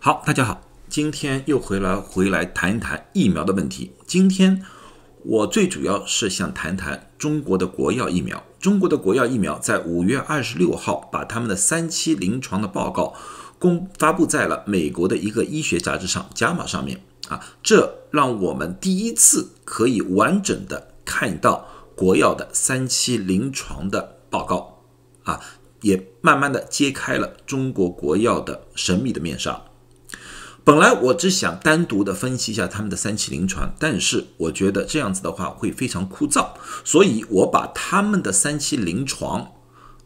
好，大家好，今天又回来回来谈一谈疫苗的问题。今天我最主要是想谈谈中国的国药疫苗。中国的国药疫苗在五月二十六号把他们的三期临床的报告公发布在了美国的一个医学杂志上《JAMA》上面啊，这让我们第一次可以完整的看到国药的三期临床的报告啊，也慢慢的揭开了中国国药的神秘的面纱。本来我只想单独的分析一下他们的三期临床，但是我觉得这样子的话会非常枯燥，所以我把他们的三期临床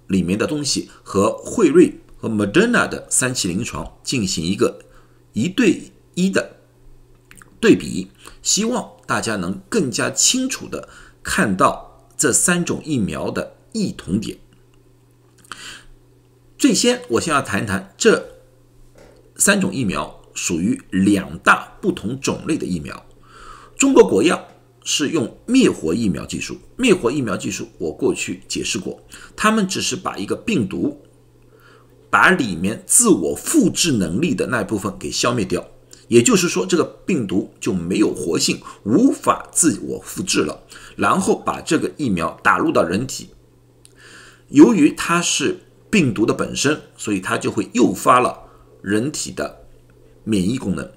里面的东西和辉瑞和 Moderna 的三期临床进行一个一对一的对比，希望大家能更加清楚的看到这三种疫苗的异同点。最先，我先要谈一谈这三种疫苗。属于两大不同种类的疫苗。中国国药是用灭活疫苗技术，灭活疫苗技术我过去解释过，他们只是把一个病毒，把里面自我复制能力的那部分给消灭掉，也就是说这个病毒就没有活性，无法自我复制了，然后把这个疫苗打入到人体。由于它是病毒的本身，所以它就会诱发了人体的。免疫功能，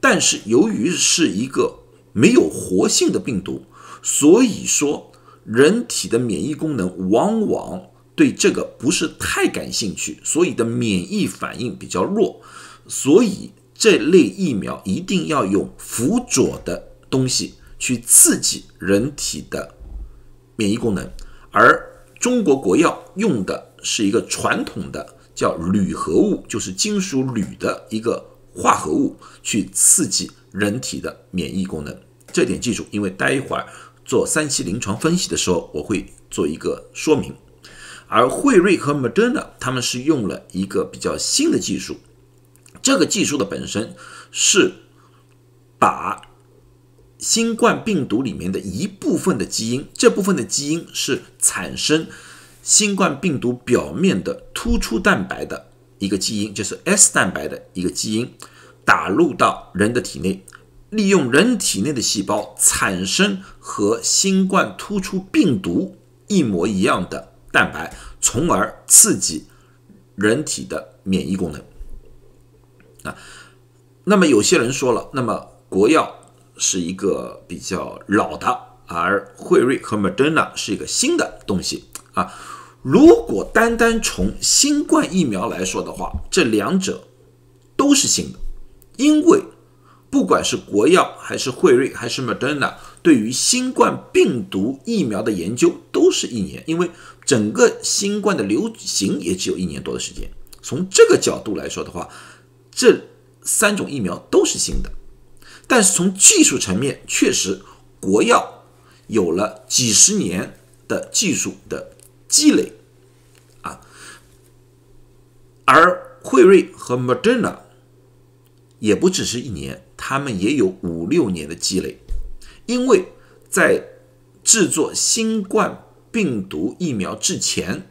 但是由于是一个没有活性的病毒，所以说人体的免疫功能往往对这个不是太感兴趣，所以的免疫反应比较弱，所以这类疫苗一定要用辅佐的东西去刺激人体的免疫功能，而中国国药用的是一个传统的叫铝合物，就是金属铝的一个。化合物去刺激人体的免疫功能，这点记住，因为待一会儿做三期临床分析的时候，我会做一个说明。而辉瑞和 Moderna 他们是用了一个比较新的技术，这个技术的本身是把新冠病毒里面的一部分的基因，这部分的基因是产生新冠病毒表面的突出蛋白的。一个基因就是 S 蛋白的一个基因，打入到人的体内，利用人体内的细胞产生和新冠突出病毒一模一样的蛋白，从而刺激人体的免疫功能。啊，那么有些人说了，那么国药是一个比较老的，而辉瑞和 Moderna 是一个新的东西啊。如果单单从新冠疫苗来说的话，这两者都是新的，因为不管是国药还是辉瑞还是 Moderna，对于新冠病毒疫苗的研究都是一年，因为整个新冠的流行也只有一年多的时间。从这个角度来说的话，这三种疫苗都是新的，但是从技术层面，确实国药有了几十年的技术的积累。啊。而辉瑞和 Moderna 也不只是一年，他们也有五六年的积累，因为在制作新冠病毒疫苗之前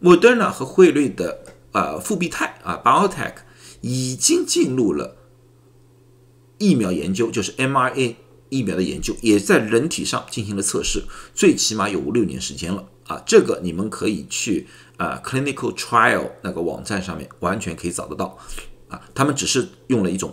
，Moderna 和辉瑞的啊复必泰啊 BioTech 已经进入了疫苗研究，就是 mRNA 疫苗的研究，也在人体上进行了测试，最起码有五六年时间了。啊，这个你们可以去。啊，clinical trial 那个网站上面完全可以找得到，啊，他们只是用了一种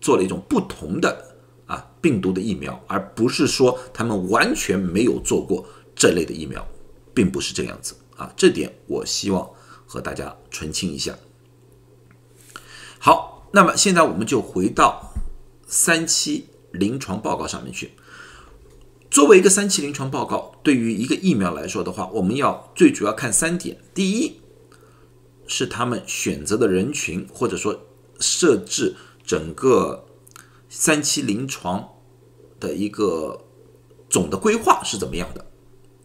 做了一种不同的啊病毒的疫苗，而不是说他们完全没有做过这类的疫苗，并不是这个样子啊，这点我希望和大家澄清一下。好，那么现在我们就回到三期临床报告上面去。作为一个三期临床报告，对于一个疫苗来说的话，我们要最主要看三点。第一，是他们选择的人群，或者说设置整个三期临床的一个总的规划是怎么样的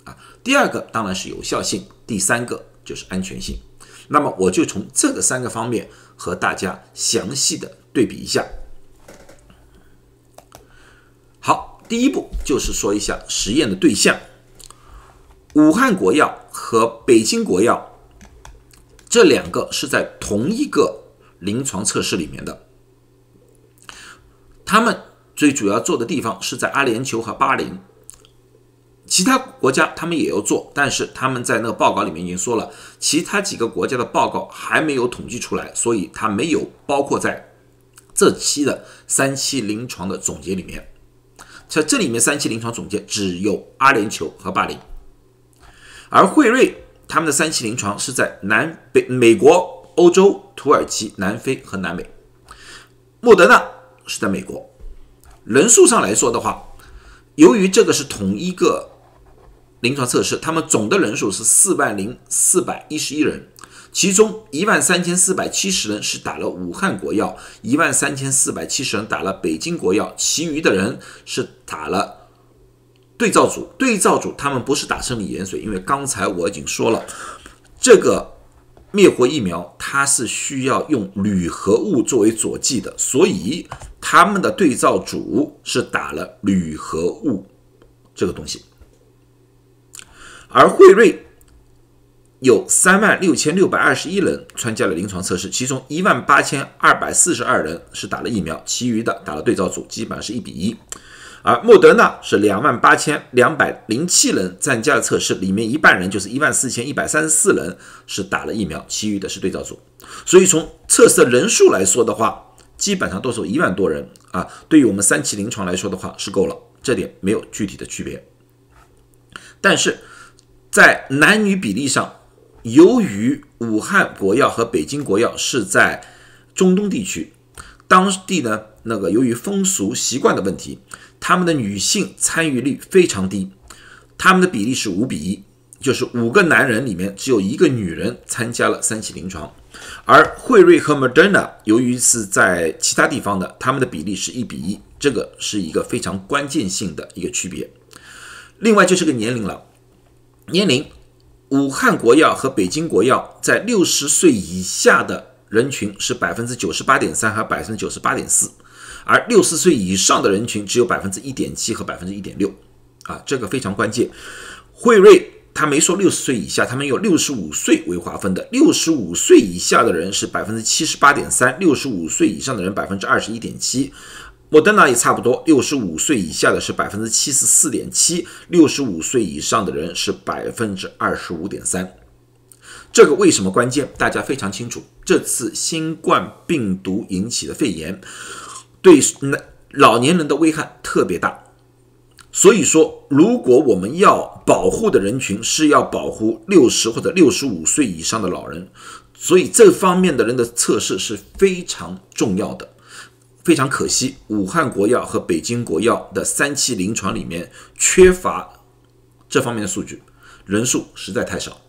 啊？第二个当然是有效性，第三个就是安全性。那么我就从这个三个方面和大家详细的对比一下。好。第一步就是说一下实验的对象，武汉国药和北京国药这两个是在同一个临床测试里面的。他们最主要做的地方是在阿联酋和巴林，其他国家他们也要做，但是他们在那个报告里面已经说了，其他几个国家的报告还没有统计出来，所以它没有包括在这期的三期临床的总结里面。在这里面，三期临床总结只有阿联酋和巴林，而辉瑞他们的三期临床是在南北美国、欧洲、土耳其、南非和南美，莫德纳是在美国。人数上来说的话，由于这个是同一个临床测试，他们总的人数是四万零四百一十一人。其中一万三千四百七十人是打了武汉国药，一万三千四百七十人打了北京国药，其余的人是打了对照组。对照组他们不是打生理盐水，因为刚才我已经说了，这个灭活疫苗它是需要用铝合物作为佐剂的，所以他们的对照组是打了铝合物这个东西，而辉瑞。有三万六千六百二十一人参加了临床测试，其中一万八千二百四十二人是打了疫苗，其余的打了对照组，基本上是一比一。而莫德纳是两万八千两百零七人参加了测试，里面一半人就是一万四千一百三十四人是打了疫苗，其余的是对照组。所以从测试人数来说的话，基本上都是一万多人啊。对于我们三期临床来说的话是够了，这点没有具体的区别。但是在男女比例上，由于武汉国药和北京国药是在中东地区，当地呢那个由于风俗习惯的问题，他们的女性参与率非常低，他们的比例是五比一，就是五个男人里面只有一个女人参加了三期临床，而辉瑞和 Moderna 由于是在其他地方的，他们的比例是一比一，这个是一个非常关键性的一个区别。另外就是个年龄了，年龄。武汉国药和北京国药在六十岁以下的人群是百分之九十八点三和百分之九十八点四，而六十岁以上的人群只有百分之一点七和百分之一点六，啊，这个非常关键。惠瑞他没说六十岁以下，他们用六十五岁为划分的，六十五岁以下的人是百分之七十八点三，六十五岁以上的人百分之二十一点七。莫德纳也差不多，六十五岁以下的是百分之七十四点七，六十五岁以上的人是百分之二十五点三。这个为什么关键？大家非常清楚，这次新冠病毒引起的肺炎对老年人的危害特别大。所以说，如果我们要保护的人群是要保护六十或者六十五岁以上的老人，所以这方面的人的测试是非常重要的。非常可惜，武汉国药和北京国药的三期临床里面缺乏这方面的数据，人数实在太少。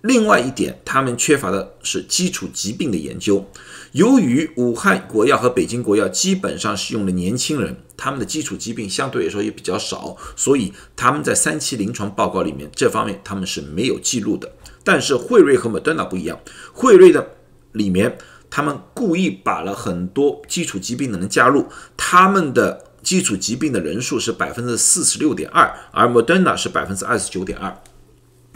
另外一点，他们缺乏的是基础疾病的研究。由于武汉国药和北京国药基本上是用的年轻人，他们的基础疾病相对来说也比较少，所以他们在三期临床报告里面这方面他们是没有记录的。但是辉瑞和莫德纳不一样，辉瑞的里面。他们故意把了很多基础疾病的人加入，他们的基础疾病的人数是百分之四十六点二，而 Moderna 是百分之二十九点二。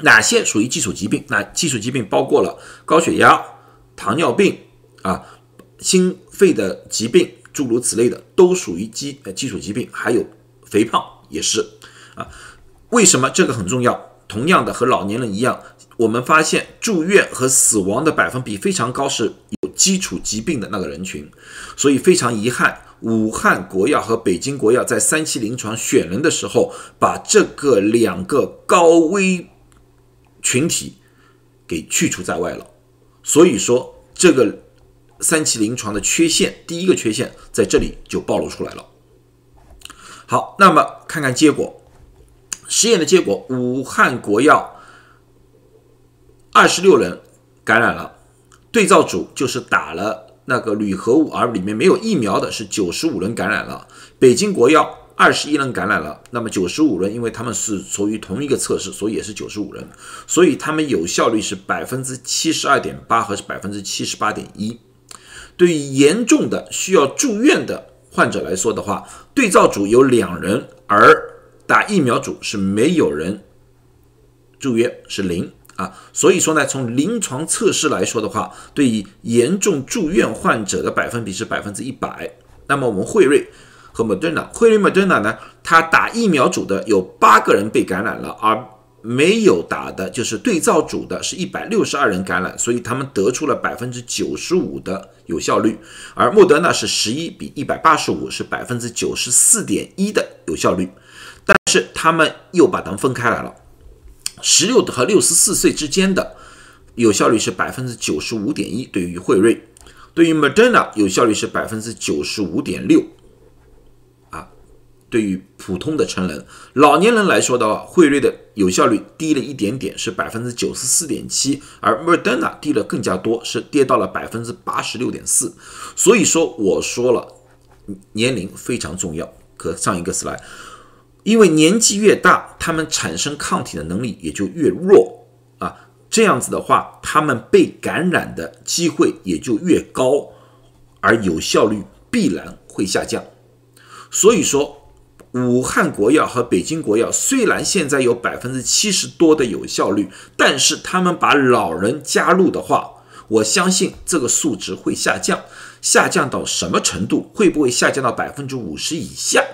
哪些属于基础疾病？那基础疾病包括了高血压、糖尿病啊、心肺的疾病，诸如此类的，都属于基呃基础疾病。还有肥胖也是啊。为什么这个很重要？同样的，和老年人一样，我们发现住院和死亡的百分比非常高，是。基础疾病的那个人群，所以非常遗憾，武汉国药和北京国药在三期临床选人的时候，把这个两个高危群体给去除在外了。所以说，这个三期临床的缺陷，第一个缺陷在这里就暴露出来了。好，那么看看结果，实验的结果，武汉国药二十六人感染了。对照组就是打了那个铝合物，而里面没有疫苗的是九十五人感染了。北京国药二十一人感染了，那么九十五人，因为他们是属于同一个测试，所以也是九十五人，所以他们有效率是百分之七十二点八和百分之七十八点一。对于严重的需要住院的患者来说的话，对照组有两人，而打疫苗组是没有人住院，是零。啊，所以说呢，从临床测试来说的话，对于严重住院患者的百分比是百分之一百。那么我们惠瑞和莫德纳，惠瑞莫德纳呢，它打疫苗组的有八个人被感染了，而没有打的就是对照组的是一百六十二人感染，所以他们得出了百分之九十五的有效率，而莫德纳是十一比一百八十五，是百分之九十四点一的有效率，但是他们又把它们分开来了。十六和六十四岁之间的有效率是百分之九十五点一，对于惠瑞，对于 Moderna 有效率是百分之九十五点六。啊，对于普通的成人、老年人来说的话，惠瑞的有效率低了一点点，是百分之九十四点七，而 Moderna 低了更加多，是跌到了百分之八十六点四。所以说，我说了，年龄非常重要。可上一个 slide。因为年纪越大，他们产生抗体的能力也就越弱啊，这样子的话，他们被感染的机会也就越高，而有效率必然会下降。所以说，武汉国药和北京国药虽然现在有百分之七十多的有效率，但是他们把老人加入的话，我相信这个数值会下降，下降到什么程度？会不会下降到百分之五十以下？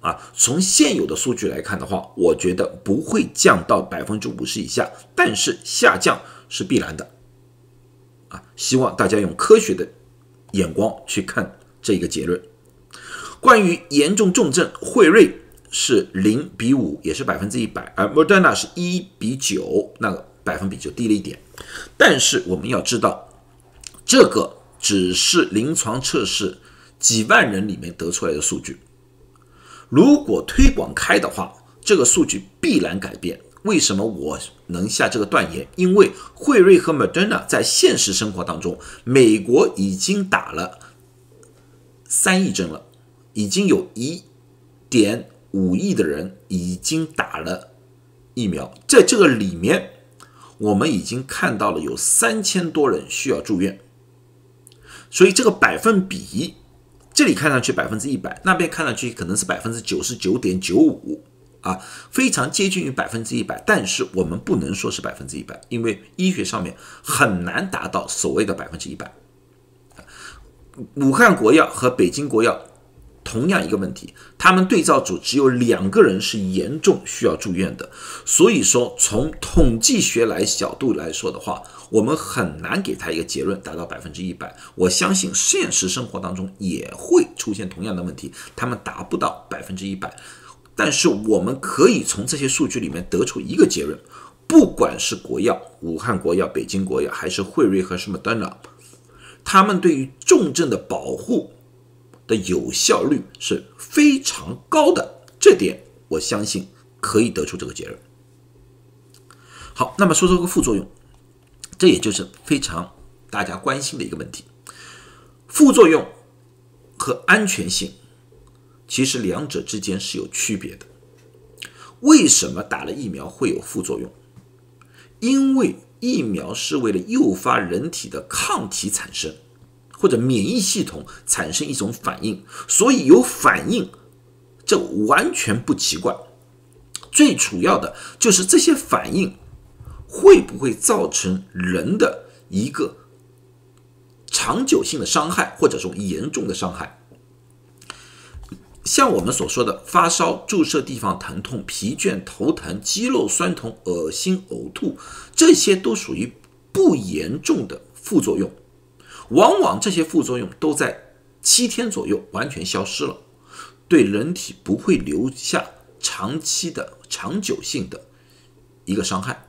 啊，从现有的数据来看的话，我觉得不会降到百分之五十以下，但是下降是必然的。啊，希望大家用科学的眼光去看这一个结论。关于严重重症，惠瑞是零比五，也是百分之一百，而 Moderna 是一比九，那个百分比就低了一点。但是我们要知道，这个只是临床测试几万人里面得出来的数据。如果推广开的话，这个数据必然改变。为什么我能下这个断言？因为惠瑞和 Moderna 在现实生活当中，美国已经打了三亿针了，已经有一点五亿的人已经打了疫苗。在这个里面，我们已经看到了有三千多人需要住院，所以这个百分比。这里看上去百分之一百，那边看上去可能是百分之九十九点九五啊，非常接近于百分之一百。但是我们不能说是百分之一百，因为医学上面很难达到所谓的百分之一百。武汉国药和北京国药。同样一个问题，他们对照组只有两个人是严重需要住院的，所以说从统计学来角度来说的话，我们很难给他一个结论达到百分之一百。我相信现实生活当中也会出现同样的问题，他们达不到百分之一百。但是我们可以从这些数据里面得出一个结论：不管是国药、武汉国药、北京国药，还是惠瑞和什么丹娜，他们对于重症的保护。的有效率是非常高的，这点我相信可以得出这个结论。好，那么说说个副作用，这也就是非常大家关心的一个问题。副作用和安全性其实两者之间是有区别的。为什么打了疫苗会有副作用？因为疫苗是为了诱发人体的抗体产生。或者免疫系统产生一种反应，所以有反应，这完全不奇怪。最主要的就是这些反应会不会造成人的一个长久性的伤害，或者说严重的伤害。像我们所说的发烧、注射地方疼痛、疲倦、头疼、肌肉酸痛、恶心、呕吐，这些都属于不严重的副作用。往往这些副作用都在七天左右完全消失了，对人体不会留下长期的、长久性的一个伤害。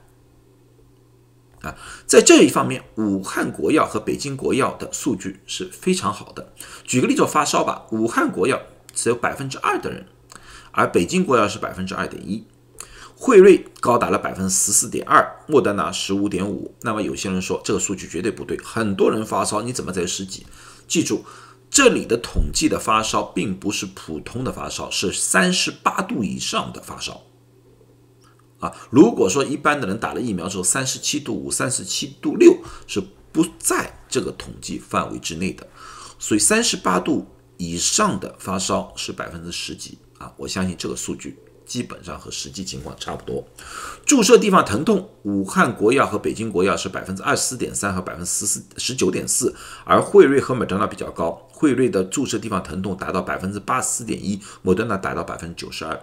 啊，在这一方面，武汉国药和北京国药的数据是非常好的。举个例子，发烧吧，武汉国药只有百分之二的人，而北京国药是百分之二点一。惠瑞高达了百分之十四点二，莫德纳十五点五。那么有些人说这个数据绝对不对，很多人发烧，你怎么在十几？记住，这里的统计的发烧并不是普通的发烧，是三十八度以上的发烧。啊，如果说一般的人打了疫苗之后三十七度五、三十七度六是不在这个统计范围之内的，所以三十八度以上的发烧是百分之十几啊，我相信这个数据。基本上和实际情况差不多。注射地方疼痛，武汉国药和北京国药是百分之二十四点三和百分之十四十九点四，而惠瑞和莫德纳比较高，惠瑞的注射地方疼痛达到百分之八十四点一，莫德纳达到百分之九十二。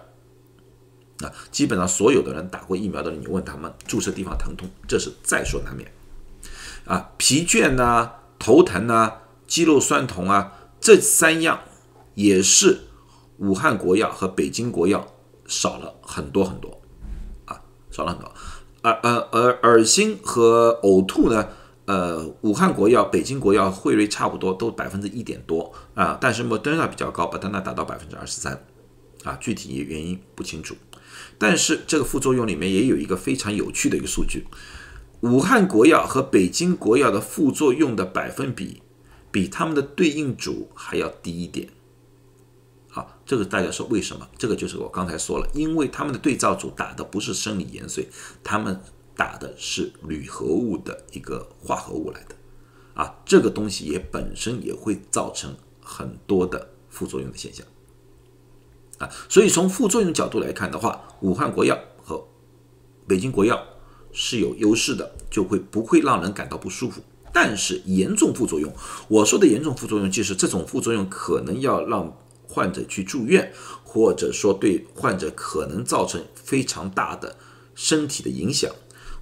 啊，基本上所有的人打过疫苗的人，你问他们注射地方疼痛，这是在所难免。啊，疲倦呐，头疼呐，肌肉酸痛啊，这三样也是武汉国药和北京国药少了很多很多啊。少了很多，而呃而恶心和呕吐呢？呃，武汉国药、北京国药、惠瑞差不多，都百分之一点多啊。但是莫德纳比较高，莫德纳达到百分之二十三啊。具体原因不清楚。但是这个副作用里面也有一个非常有趣的一个数据：武汉国药和北京国药的副作用的百分比，比他们的对应组还要低一点。好，这个大家说为什么？这个就是我刚才说了，因为他们的对照组打的不是生理盐水，他们打的是铝合物的一个化合物来的，啊，这个东西也本身也会造成很多的副作用的现象，啊，所以从副作用角度来看的话，武汉国药和北京国药是有优势的，就会不会让人感到不舒服。但是严重副作用，我说的严重副作用就是这种副作用可能要让。患者去住院，或者说对患者可能造成非常大的身体的影响。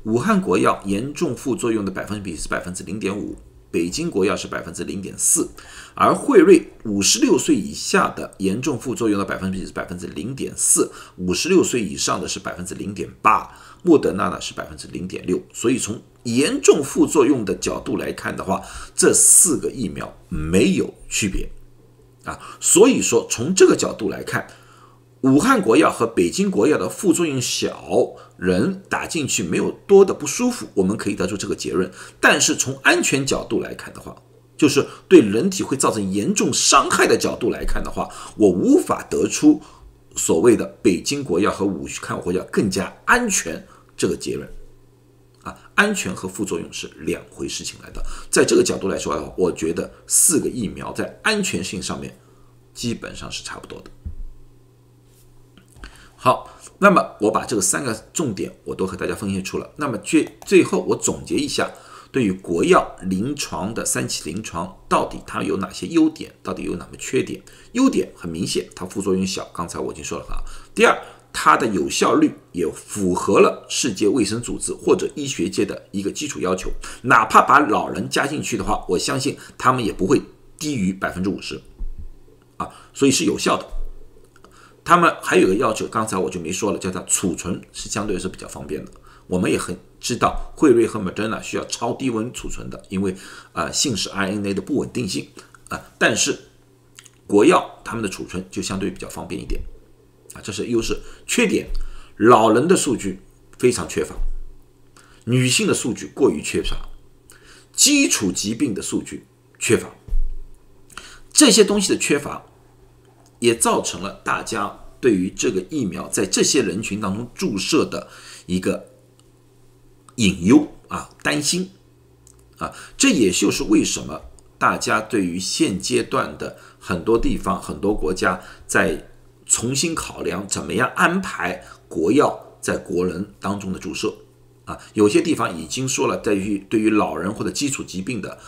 武汉国药严重副作用的百分比是百分之零点五，北京国药是百分之零点四，而惠瑞五十六岁以下的严重副作用的百分比是百分之零点四，五十六岁以上的是百分之零点八，莫德纳呢是百分之零点六。所以从严重副作用的角度来看的话，这四个疫苗没有区别。啊，所以说从这个角度来看，武汉国药和北京国药的副作用小，人打进去没有多的不舒服，我们可以得出这个结论。但是从安全角度来看的话，就是对人体会造成严重伤害的角度来看的话，我无法得出所谓的北京国药和武汉国药更加安全这个结论。啊，安全和副作用是两回事情来的。在这个角度来说，我觉得四个疫苗在安全性上面基本上是差不多的。好，那么我把这个三个重点我都和大家分析出了。那么最最后我总结一下，对于国药临床的三期临床到底它有哪些优点，到底有哪个缺点？优点很明显，它副作用小，刚才我已经说了哈。第二。它的有效率也符合了世界卫生组织或者医学界的一个基础要求，哪怕把老人加进去的话，我相信他们也不会低于百分之五十，啊，所以是有效的。他们还有个要求，刚才我就没说了，叫它储存是相对是比较方便的。我们也很知道，惠瑞和 Moderna 需要超低温储存的，因为啊，信使 RNA 的不稳定性啊，但是国药他们的储存就相对比较方便一点。啊，这是优势。缺点，老人的数据非常缺乏，女性的数据过于缺乏，基础疾病的数据缺乏。这些东西的缺乏，也造成了大家对于这个疫苗在这些人群当中注射的一个隐忧啊，担心啊。这也就是为什么大家对于现阶段的很多地方、很多国家在。重新考量怎么样安排国药在国人当中的注射啊，有些地方已经说了，对于对于老人或者基础疾病的，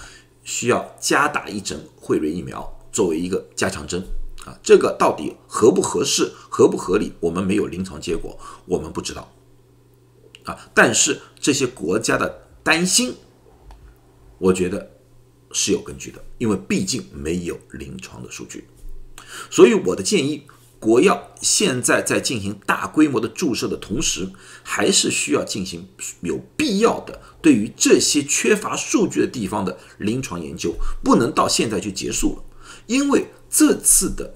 需要加打一针惠瑞疫苗作为一个加强针啊，这个到底合不合适、合不合理，我们没有临床结果，我们不知道啊。但是这些国家的担心，我觉得是有根据的，因为毕竟没有临床的数据，所以我的建议。国药现在在进行大规模的注射的同时，还是需要进行有必要的对于这些缺乏数据的地方的临床研究，不能到现在就结束了。因为这次的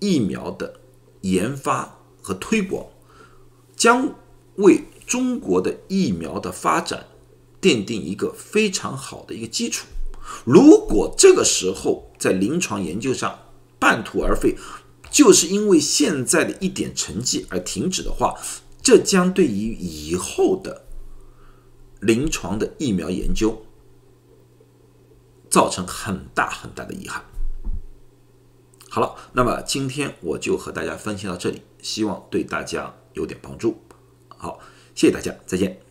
疫苗的研发和推广，将为中国的疫苗的发展奠定一个非常好的一个基础。如果这个时候在临床研究上半途而废，就是因为现在的一点成绩而停止的话，这将对于以后的临床的疫苗研究造成很大很大的遗憾。好了，那么今天我就和大家分享到这里，希望对大家有点帮助。好，谢谢大家，再见。